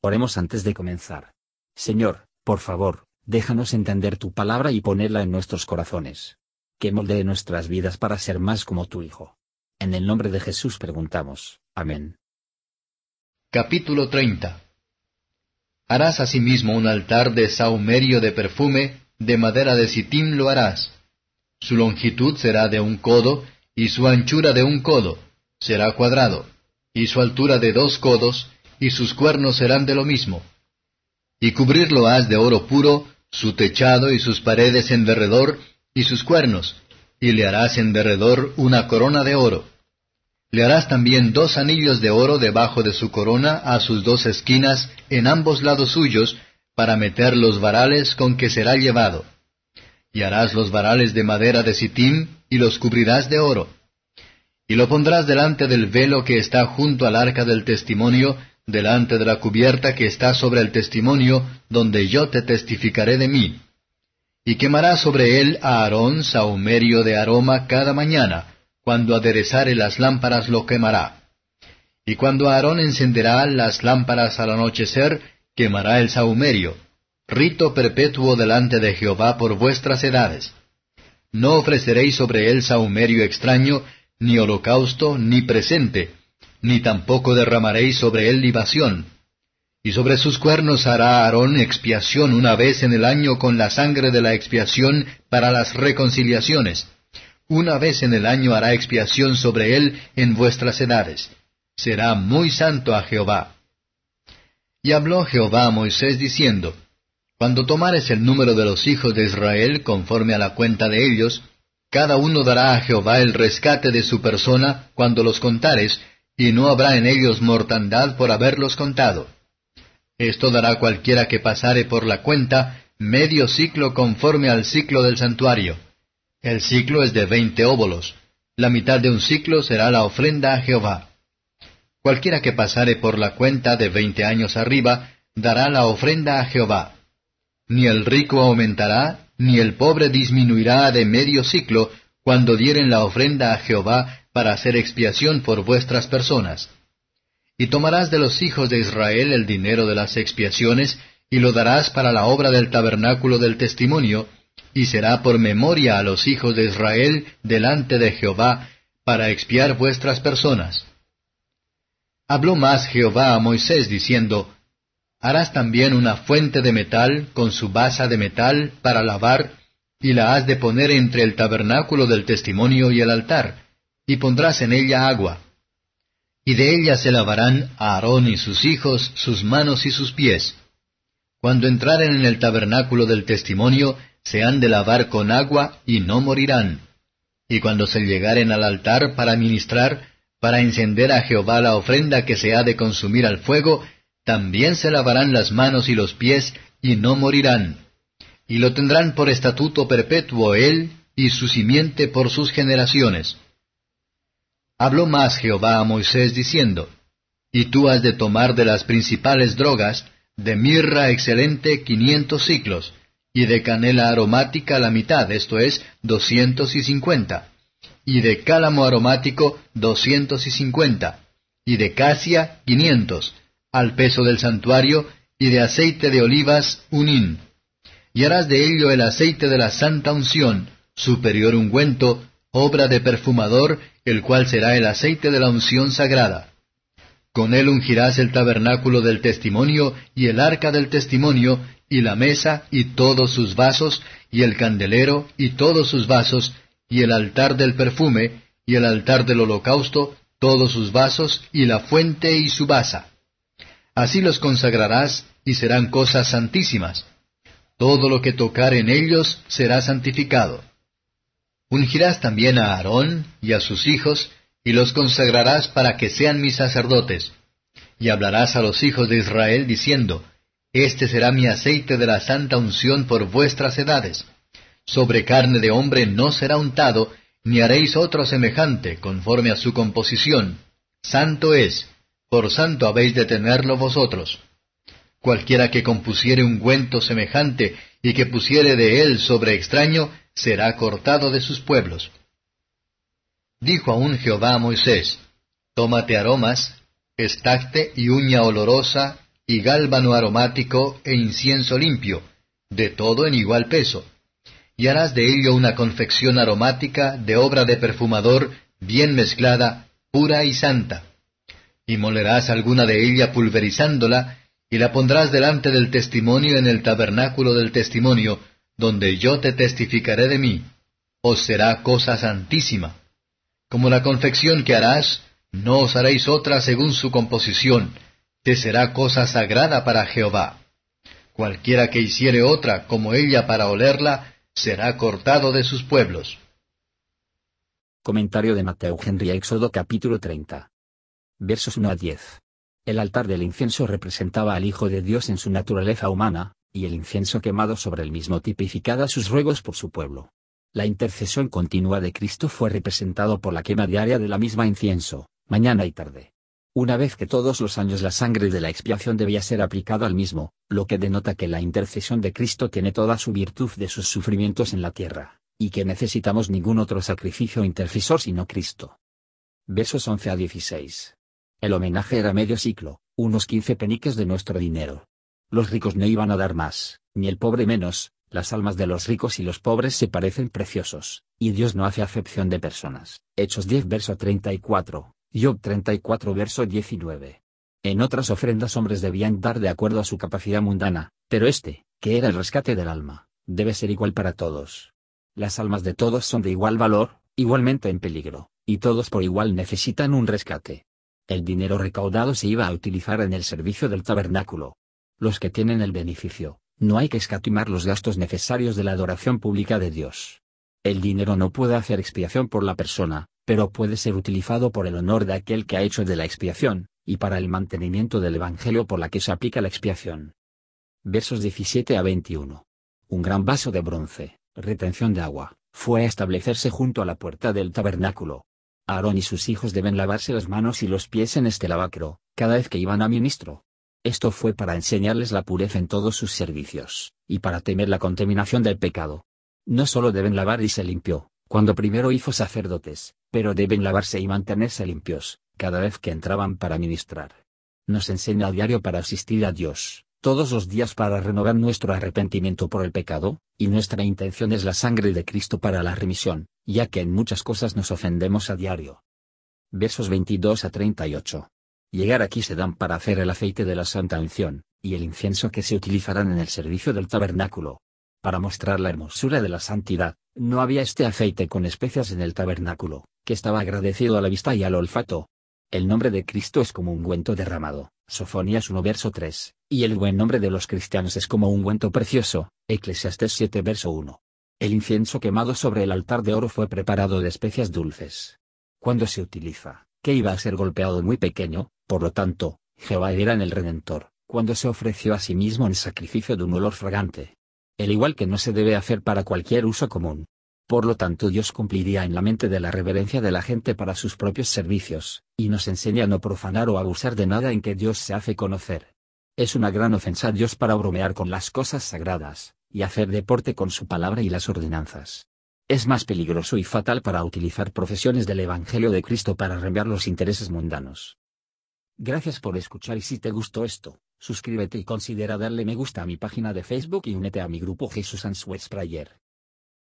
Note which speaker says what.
Speaker 1: Oremos antes de comenzar. Señor, por favor, déjanos entender tu palabra y ponerla en nuestros corazones. Que moldee nuestras vidas para ser más como tu Hijo. En el nombre de Jesús preguntamos. Amén.
Speaker 2: Capítulo 30 Harás asimismo un altar de saumerio de perfume, de madera de sitim lo harás. Su longitud será de un codo, y su anchura de un codo, será cuadrado, y su altura de dos codos, y sus cuernos serán de lo mismo. Y cubrirlo has de oro puro, su techado y sus paredes en derredor, y sus cuernos, y le harás en derredor una corona de oro. Le harás también dos anillos de oro debajo de su corona a sus dos esquinas en ambos lados suyos, para meter los varales con que será llevado. Y harás los varales de madera de sitim, y los cubrirás de oro. Y lo pondrás delante del velo que está junto al arca del testimonio, delante de la cubierta que está sobre el testimonio, donde yo te testificaré de mí. Y quemará sobre él a Aarón sahumerio de aroma cada mañana, cuando aderezare las lámparas lo quemará. Y cuando Aarón encenderá las lámparas al anochecer, quemará el sahumerio, rito perpetuo delante de Jehová por vuestras edades. No ofreceréis sobre él sahumerio extraño, ni holocausto, ni presente, ni tampoco derramaréis sobre él libación. Y sobre sus cuernos hará Aarón expiación una vez en el año con la sangre de la expiación para las reconciliaciones. Una vez en el año hará expiación sobre él en vuestras edades. Será muy santo a Jehová. Y habló Jehová a Moisés diciendo, Cuando tomares el número de los hijos de Israel conforme a la cuenta de ellos, cada uno dará a Jehová el rescate de su persona cuando los contares, y no habrá en ellos mortandad por haberlos contado. Esto dará cualquiera que pasare por la cuenta medio ciclo conforme al ciclo del santuario. El ciclo es de veinte óbolos. La mitad de un ciclo será la ofrenda a Jehová. Cualquiera que pasare por la cuenta de veinte años arriba, dará la ofrenda a Jehová. Ni el rico aumentará, ni el pobre disminuirá de medio ciclo, cuando dieren la ofrenda a Jehová para hacer expiación por vuestras personas. Y tomarás de los hijos de Israel el dinero de las expiaciones, y lo darás para la obra del tabernáculo del testimonio, y será por memoria a los hijos de Israel delante de Jehová, para expiar vuestras personas. Habló más Jehová a Moisés diciendo, Harás también una fuente de metal con su basa de metal para lavar, y la has de poner entre el tabernáculo del testimonio y el altar, y pondrás en ella agua. Y de ella se lavarán Aarón y sus hijos sus manos y sus pies. Cuando entraren en el tabernáculo del testimonio, se han de lavar con agua y no morirán. Y cuando se llegaren al altar para ministrar, para encender a Jehová la ofrenda que se ha de consumir al fuego, también se lavarán las manos y los pies y no morirán. Y lo tendrán por estatuto perpetuo él y su simiente por sus generaciones. Habló más Jehová a Moisés diciendo, Y tú has de tomar de las principales drogas, de mirra excelente quinientos ciclos, y de canela aromática la mitad, esto es, doscientos y cincuenta, y de cálamo aromático doscientos y cincuenta, y de casia quinientos, al peso del santuario, y de aceite de olivas un hin. Y harás de ello el aceite de la santa unción, superior ungüento, obra de perfumador, el cual será el aceite de la unción sagrada. Con él ungirás el tabernáculo del testimonio y el arca del testimonio, y la mesa y todos sus vasos, y el candelero y todos sus vasos, y el altar del perfume, y el altar del holocausto, todos sus vasos, y la fuente y su basa. Así los consagrarás, y serán cosas santísimas. Todo lo que tocar en ellos será santificado. Ungirás también a Aarón y a sus hijos, y los consagrarás para que sean mis sacerdotes. Y hablarás a los hijos de Israel diciendo, Este será mi aceite de la santa unción por vuestras edades. Sobre carne de hombre no será untado, ni haréis otro semejante, conforme a su composición. Santo es, por santo habéis de tenerlo vosotros. Cualquiera que compusiere ungüento semejante y que pusiere de él sobre extraño, será cortado de sus pueblos. Dijo aún Jehová a Moisés, Tómate aromas, estacte y uña olorosa, y gálbano aromático e incienso limpio, de todo en igual peso. Y harás de ello una confección aromática de obra de perfumador bien mezclada, pura y santa. Y molerás alguna de ella pulverizándola, y la pondrás delante del testimonio en el tabernáculo del testimonio, donde yo te testificaré de mí. Os será cosa santísima. Como la confección que harás, no os haréis otra según su composición, te será cosa sagrada para Jehová. Cualquiera que hiciere otra como ella para olerla, será cortado de sus pueblos.
Speaker 1: Comentario de Mateo Henry Éxodo capítulo 30. Versos 1 a 10. El altar del incienso representaba al Hijo de Dios en su naturaleza humana, y el incienso quemado sobre el mismo tipificaba sus ruegos por su pueblo. La intercesión continua de Cristo fue representado por la quema diaria de la misma incienso, mañana y tarde. Una vez que todos los años la sangre de la expiación debía ser aplicada al mismo, lo que denota que la intercesión de Cristo tiene toda su virtud de sus sufrimientos en la tierra, y que necesitamos ningún otro sacrificio intercesor sino Cristo. Versos 11 a 16. El homenaje era medio ciclo, unos 15 peniques de nuestro dinero. Los ricos no iban a dar más, ni el pobre menos, las almas de los ricos y los pobres se parecen preciosos, y Dios no hace acepción de personas. Hechos 10 verso 34. Job 34 verso 19. En otras ofrendas hombres debían dar de acuerdo a su capacidad mundana, pero este, que era el rescate del alma, debe ser igual para todos. Las almas de todos son de igual valor, igualmente en peligro, y todos por igual necesitan un rescate. El dinero recaudado se iba a utilizar en el servicio del tabernáculo. Los que tienen el beneficio, no hay que escatimar los gastos necesarios de la adoración pública de Dios. El dinero no puede hacer expiación por la persona, pero puede ser utilizado por el honor de aquel que ha hecho de la expiación, y para el mantenimiento del Evangelio por la que se aplica la expiación. Versos 17 a 21. Un gran vaso de bronce, retención de agua, fue a establecerse junto a la puerta del tabernáculo. Aarón y sus hijos deben lavarse las manos y los pies en este lavacro, cada vez que iban a ministro. Esto fue para enseñarles la pureza en todos sus servicios, y para temer la contaminación del pecado. No solo deben lavar y se limpió, cuando primero hizo sacerdotes, pero deben lavarse y mantenerse limpios, cada vez que entraban para ministrar. Nos enseña a diario para asistir a Dios, todos los días para renovar nuestro arrepentimiento por el pecado, y nuestra intención es la sangre de Cristo para la remisión, ya que en muchas cosas nos ofendemos a diario. Versos 22 a 38. Llegar aquí se dan para hacer el aceite de la santa unción, y el incienso que se utilizarán en el servicio del tabernáculo. Para mostrar la hermosura de la santidad, no había este aceite con especias en el tabernáculo, que estaba agradecido a la vista y al olfato. El nombre de Cristo es como un ungüento derramado, Sofonías 1 verso 3, y el buen nombre de los cristianos es como un ungüento precioso, Eclesiastes 7 verso 1. El incienso quemado sobre el altar de oro fue preparado de especias dulces. Cuando se utiliza, iba a ser golpeado muy pequeño, por lo tanto, Jehová era en el Redentor, cuando se ofreció a sí mismo en sacrificio de un olor fragante el igual que no se debe hacer para cualquier uso común. Por lo tanto Dios cumpliría en la mente de la reverencia de la gente para sus propios servicios, y nos enseña a no profanar o abusar de nada en que Dios se hace conocer. Es una gran ofensa a Dios para bromear con las cosas sagradas, y hacer deporte con su palabra y las ordenanzas. Es más peligroso y fatal para utilizar profesiones del Evangelio de Cristo para rembiar los intereses mundanos. Gracias por escuchar y si te gustó esto, suscríbete y considera darle me gusta a mi página de Facebook y únete a mi grupo Jesús Answers Prayer.